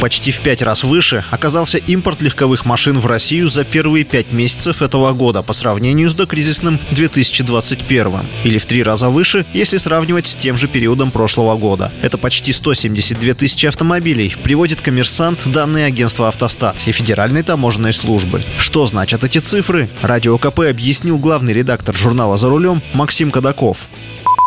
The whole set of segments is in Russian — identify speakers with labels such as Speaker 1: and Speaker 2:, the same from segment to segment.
Speaker 1: Почти в пять раз выше оказался импорт легковых машин в Россию за первые пять месяцев этого года по сравнению с докризисным 2021. Или в три раза выше, если сравнивать с тем же периодом прошлого года. Это почти 172 тысячи автомобилей, приводит коммерсант данные агентства «Автостат» и Федеральной таможенной службы. Что значат эти цифры? Радио КП объяснил главный редактор журнала «За рулем» Максим Кадаков.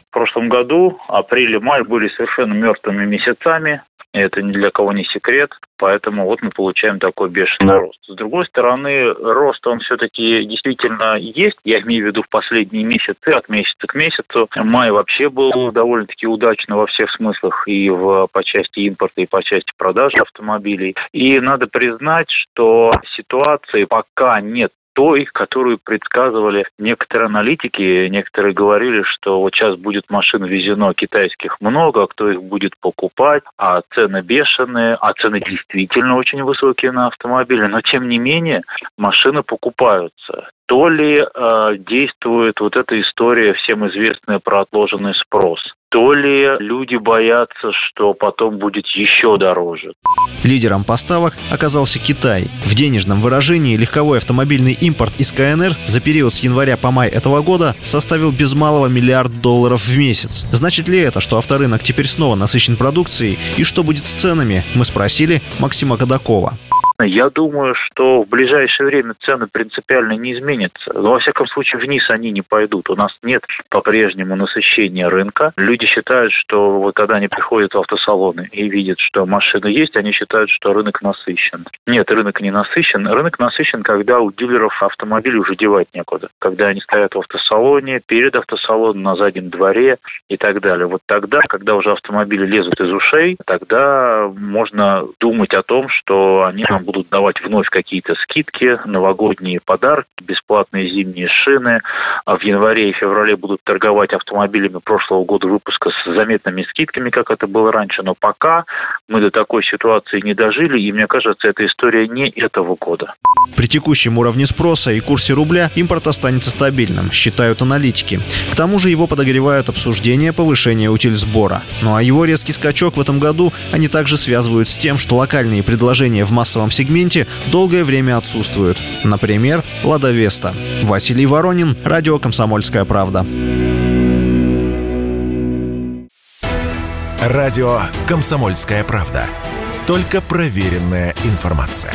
Speaker 2: В прошлом году апрель и май были совершенно мертвыми месяцами. Это ни для кого не секрет, поэтому вот мы получаем такой бешеный рост. С другой стороны, рост он все-таки действительно есть. Я имею в виду в последние месяцы, от месяца к месяцу. Май вообще был довольно-таки удачно во всех смыслах и в, по части импорта, и по части продажи автомобилей. И надо признать, что ситуации пока нет той, которую предсказывали некоторые аналитики. Некоторые говорили, что вот сейчас будет машин везено китайских много, а кто их будет покупать, а цены бешеные, а цены действительно очень высокие на автомобили. Но тем не менее машины покупаются то ли э, действует вот эта история, всем известная про отложенный спрос, то ли люди боятся, что потом будет еще дороже.
Speaker 1: Лидером поставок оказался Китай. В денежном выражении легковой автомобильный импорт из КНР за период с января по май этого года составил без малого миллиард долларов в месяц. Значит ли это, что авторынок теперь снова насыщен продукцией? И что будет с ценами? Мы спросили Максима Кадакова.
Speaker 2: Я думаю, что в ближайшее время цены принципиально не изменятся. Но, во всяком случае, вниз они не пойдут. У нас нет по-прежнему насыщения рынка. Люди считают, что вот когда они приходят в автосалоны и видят, что машины есть, они считают, что рынок насыщен. Нет, рынок не насыщен. Рынок насыщен, когда у дилеров автомобили уже девать некуда. Когда они стоят в автосалоне, перед автосалоном, на заднем дворе и так далее. Вот тогда, когда уже автомобили лезут из ушей, тогда можно думать о том, что они нам будут давать вновь какие-то скидки, новогодние подарки, бесплатные зимние шины. А в январе и феврале будут торговать автомобилями прошлого года выпуска с заметными скидками, как это было раньше. Но пока мы до такой ситуации не дожили, и мне кажется, эта история не этого года.
Speaker 1: При текущем уровне спроса и курсе рубля импорт останется стабильным, считают аналитики. К тому же его подогревают обсуждение повышения утильсбора. Ну а его резкий скачок в этом году они также связывают с тем, что локальные предложения в массовом сегменте долгое время отсутствуют. Например, «Лада Веста». Василий Воронин, радио «Комсомольская правда».
Speaker 3: Радио «Комсомольская правда». Только проверенная информация.